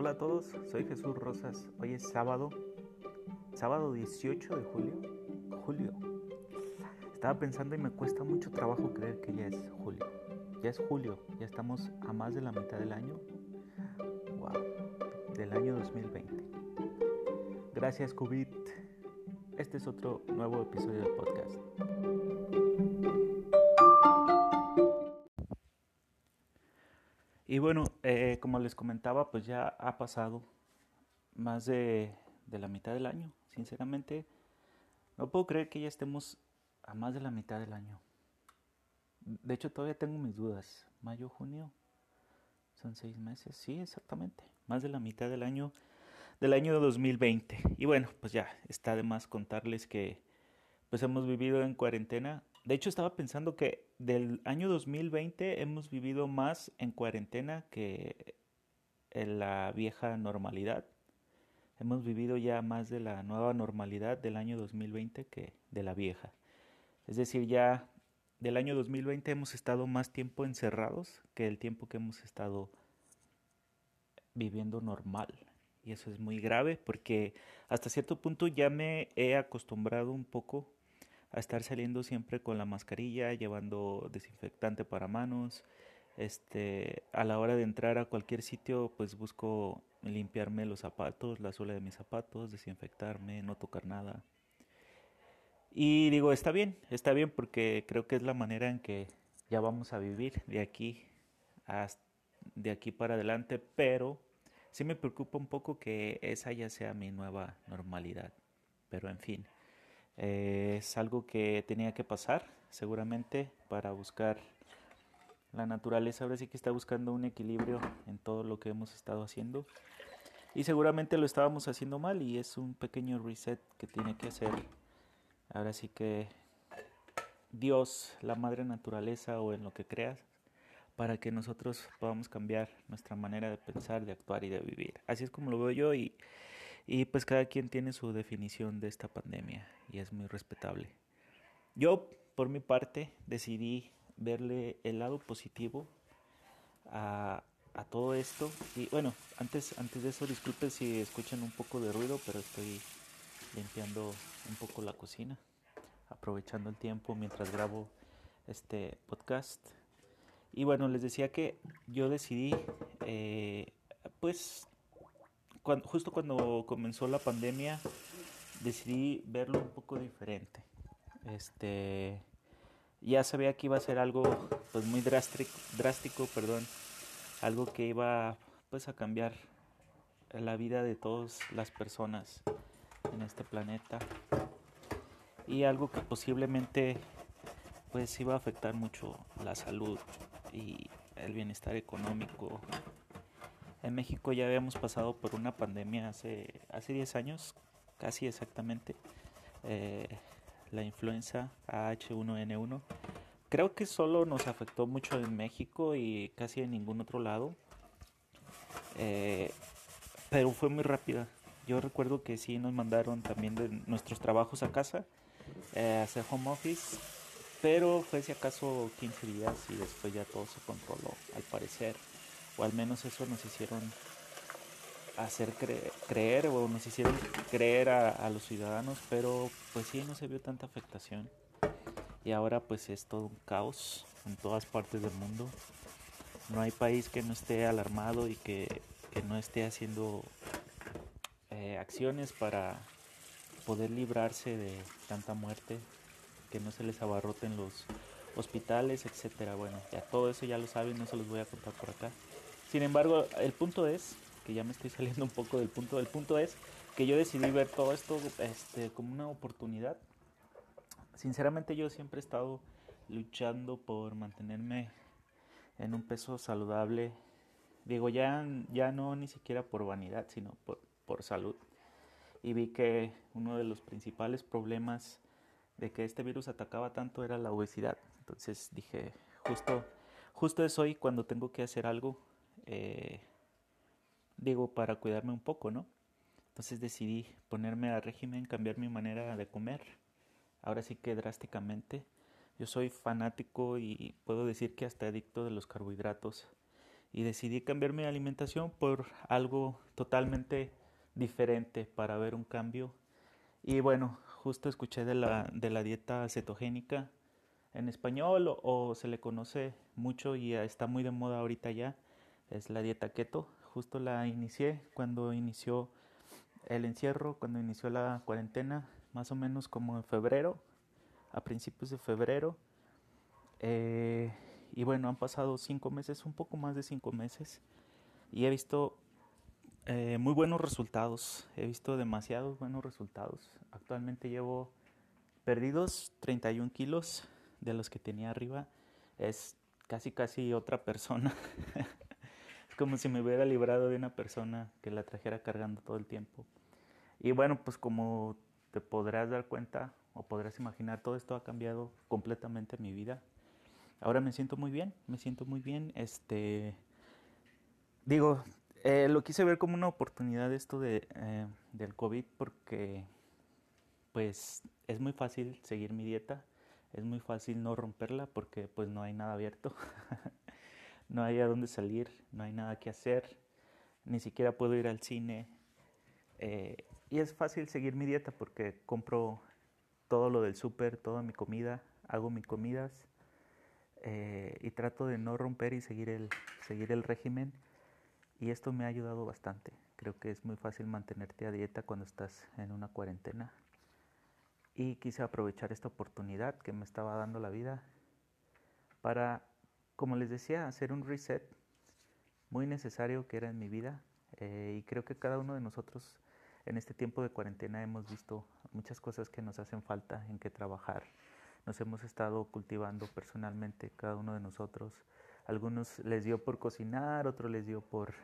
Hola a todos, soy Jesús Rosas. Hoy es sábado, sábado 18 de julio. Julio. Estaba pensando y me cuesta mucho trabajo creer que ya es julio. Ya es julio, ya estamos a más de la mitad del año. Wow, del año 2020. Gracias, COVID. Este es otro nuevo episodio del podcast. Y bueno, eh, como les comentaba, pues ya ha pasado más de, la mitad del año. Sinceramente, no puedo creer que ya estemos a más de la mitad del año. De hecho, todavía tengo mis dudas. Mayo, junio, son seis meses. Sí, exactamente. Más de la mitad del año del año 2020. Y bueno, pues ya está de más contarles que pues hemos vivido en cuarentena de hecho, estaba pensando que del año 2020 hemos vivido más en cuarentena que en la vieja normalidad. Hemos vivido ya más de la nueva normalidad del año 2020 que de la vieja. Es decir, ya del año 2020 hemos estado más tiempo encerrados que el tiempo que hemos estado viviendo normal. Y eso es muy grave porque hasta cierto punto ya me he acostumbrado un poco a estar saliendo siempre con la mascarilla, llevando desinfectante para manos. Este, a la hora de entrar a cualquier sitio, pues busco limpiarme los zapatos, la suela de mis zapatos, desinfectarme, no tocar nada. Y digo, está bien, está bien porque creo que es la manera en que ya vamos a vivir de aquí de aquí para adelante, pero sí me preocupa un poco que esa ya sea mi nueva normalidad. Pero en fin. Eh, es algo que tenía que pasar, seguramente, para buscar la naturaleza. Ahora sí que está buscando un equilibrio en todo lo que hemos estado haciendo. Y seguramente lo estábamos haciendo mal y es un pequeño reset que tiene que hacer. Ahora sí que Dios, la madre naturaleza o en lo que creas, para que nosotros podamos cambiar nuestra manera de pensar, de actuar y de vivir. Así es como lo veo yo y y pues cada quien tiene su definición de esta pandemia y es muy respetable. Yo, por mi parte, decidí verle el lado positivo a, a todo esto. Y bueno, antes, antes de eso, disculpen si escuchan un poco de ruido, pero estoy limpiando un poco la cocina, aprovechando el tiempo mientras grabo este podcast. Y bueno, les decía que yo decidí, eh, pues, justo cuando comenzó la pandemia decidí verlo un poco diferente. Este ya sabía que iba a ser algo pues muy drástico, drástico, perdón, algo que iba pues a cambiar la vida de todas las personas en este planeta y algo que posiblemente pues iba a afectar mucho la salud y el bienestar económico en México ya habíamos pasado por una pandemia hace, hace 10 años, casi exactamente, eh, la influenza H1N1. Creo que solo nos afectó mucho en México y casi en ningún otro lado. Eh, pero fue muy rápida. Yo recuerdo que sí nos mandaron también de nuestros trabajos a casa, eh, hacer home office, pero fue si acaso 15 días y después ya todo se controló, al parecer o al menos eso nos hicieron hacer creer o nos hicieron creer a, los ciudadanos, pero pues sí, no se vio tanta afectación. Y ahora pues es todo un caos en todas partes del mundo. No hay país que no esté alarmado y que, no esté haciendo eh, acciones para poder librarse de tanta muerte, que no se les abarroten los hospitales, etcétera. Bueno, ya todo eso ya lo saben, no se los voy a contar por acá. Sin embargo, el punto es, que ya me estoy saliendo un poco del punto, el punto es que yo decidí ver todo esto este, como una oportunidad. Sinceramente yo siempre he estado luchando por mantenerme en un peso saludable. Digo, ya, ya no ni siquiera por vanidad, sino por, por salud. Y vi que uno de los principales problemas de que este virus atacaba tanto era la obesidad. Entonces dije, justo, justo es hoy cuando tengo que hacer algo eh, digo, para cuidarme un poco, ¿no? Entonces decidí ponerme a régimen, cambiar mi manera de comer. Ahora sí que drásticamente. Yo soy fanático y puedo decir que hasta adicto de los carbohidratos. y decidí cambiar mi alimentación por algo totalmente diferente para ver un cambio. Y bueno, justo escuché de la, de la dieta cetogénica en español o, se le conoce mucho y está muy de moda ahorita ya, es la dieta keto. Justo la inicié cuando inició el encierro, cuando inició la cuarentena, más o menos como en febrero, a principios de febrero. Eh, y bueno, han pasado cinco meses, un poco más de cinco meses, y he visto eh, muy buenos resultados. He visto demasiados buenos resultados. Actualmente llevo perdidos 31 kilos de los que tenía arriba. Es casi, casi otra persona. como si me hubiera librado de una persona que la trajera cargando todo el tiempo. Y bueno, pues como te podrás dar cuenta o podrás imaginar, todo esto ha cambiado completamente mi vida. Ahora me siento muy bien, me siento muy bien. Este, digo, eh, lo quise ver como una oportunidad esto de, eh, del COVID porque pues es muy fácil seguir mi dieta, es muy fácil no romperla porque pues no hay nada abierto, no hay a dónde salir, no hay nada que hacer, ni siquiera puedo ir al cine. Eh, y es fácil seguir mi dieta porque compro todo lo del súper, toda mi comida, hago mis comidas y trato de no romper y seguir el, seguir el régimen y esto me ha ayudado bastante. Creo que es muy fácil mantenerte a dieta cuando estás en una cuarentena. Y quise aprovechar esta oportunidad que me estaba dando la vida para, como les decía, hacer un reset muy necesario que era en mi vida. Eh, y creo que cada uno de nosotros en este tiempo de cuarentena hemos visto muchas cosas que nos hacen falta en que trabajar. Nos hemos estado cultivando personalmente cada uno de nosotros algunos les dio por cocinar, otros les dio por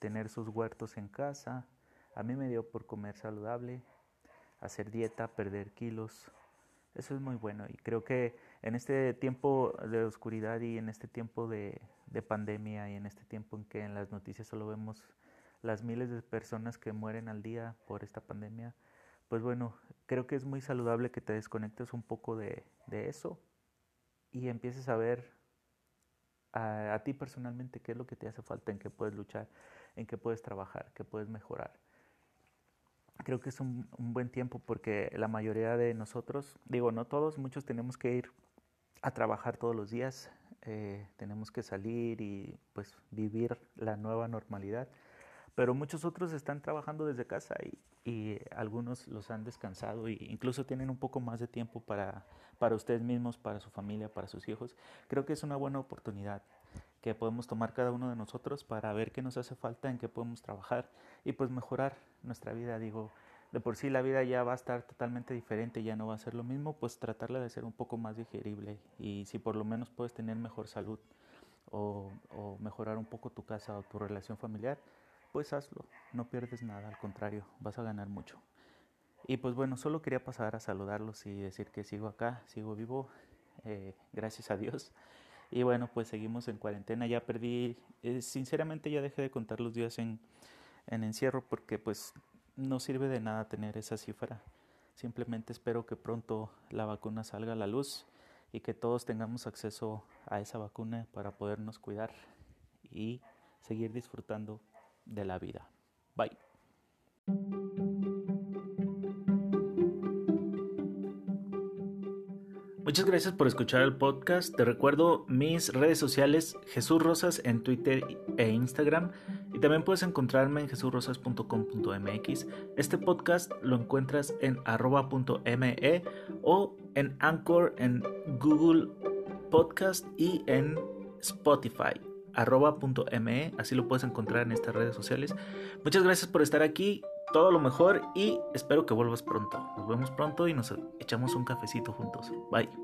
tener sus huertos en casa. A mí me dio por comer saludable, hacer dieta, perder kilos. Eso es muy bueno y creo que en este tiempo de oscuridad y en este tiempo de, pandemia y en este tiempo en que en las noticias solo vemos las miles de personas que mueren al día por esta pandemia, pues bueno, creo que es muy saludable que te desconectes un poco de, eso y empieces a ver a, ti personalmente qué es lo que te hace falta, en qué puedes luchar, en qué puedes trabajar, qué puedes mejorar. Creo que es un, buen tiempo porque la mayoría de nosotros, digo, no todos, muchos tenemos que ir a trabajar todos los días, eh, tenemos que salir y pues vivir la nueva normalidad pero muchos otros están trabajando desde casa y, y, algunos los han descansado e incluso tienen un poco más de tiempo para, para ustedes mismos, para su familia, para sus hijos. Creo que es una buena oportunidad que podemos tomar cada uno de nosotros para ver qué nos hace falta, en qué podemos trabajar y pues mejorar nuestra vida. Digo, de por sí la vida ya va a estar totalmente diferente, ya no va a ser lo mismo, pues tratarla de ser un poco más digerible y si por lo menos puedes tener mejor salud o, mejorar un poco tu casa o tu relación familiar, pues hazlo, no pierdes nada, al contrario, vas a ganar mucho. Y pues bueno, solo quería pasar a saludarlos y decir que sigo acá, sigo vivo, eh, gracias a Dios. Y bueno, pues seguimos en cuarentena, ya perdí, eh, sinceramente ya dejé de contar los días en, en encierro porque pues no sirve de nada tener esa cifra. Simplemente espero que pronto la vacuna salga a la luz y que todos tengamos acceso a esa vacuna para podernos cuidar y seguir disfrutando de la vida. Bye. Muchas gracias por escuchar el podcast. Te recuerdo mis redes sociales, Jesús Rosas en Twitter e Instagram. Y también puedes encontrarme en jesurrosas.com.mx. Este podcast lo encuentras en arroba.me o en Anchor, en Google Podcast y en Spotify arroba.me, así lo puedes encontrar en estas redes sociales. Muchas gracias por estar aquí, todo lo mejor y espero que vuelvas pronto. Nos vemos pronto y nos echamos un cafecito juntos. Bye.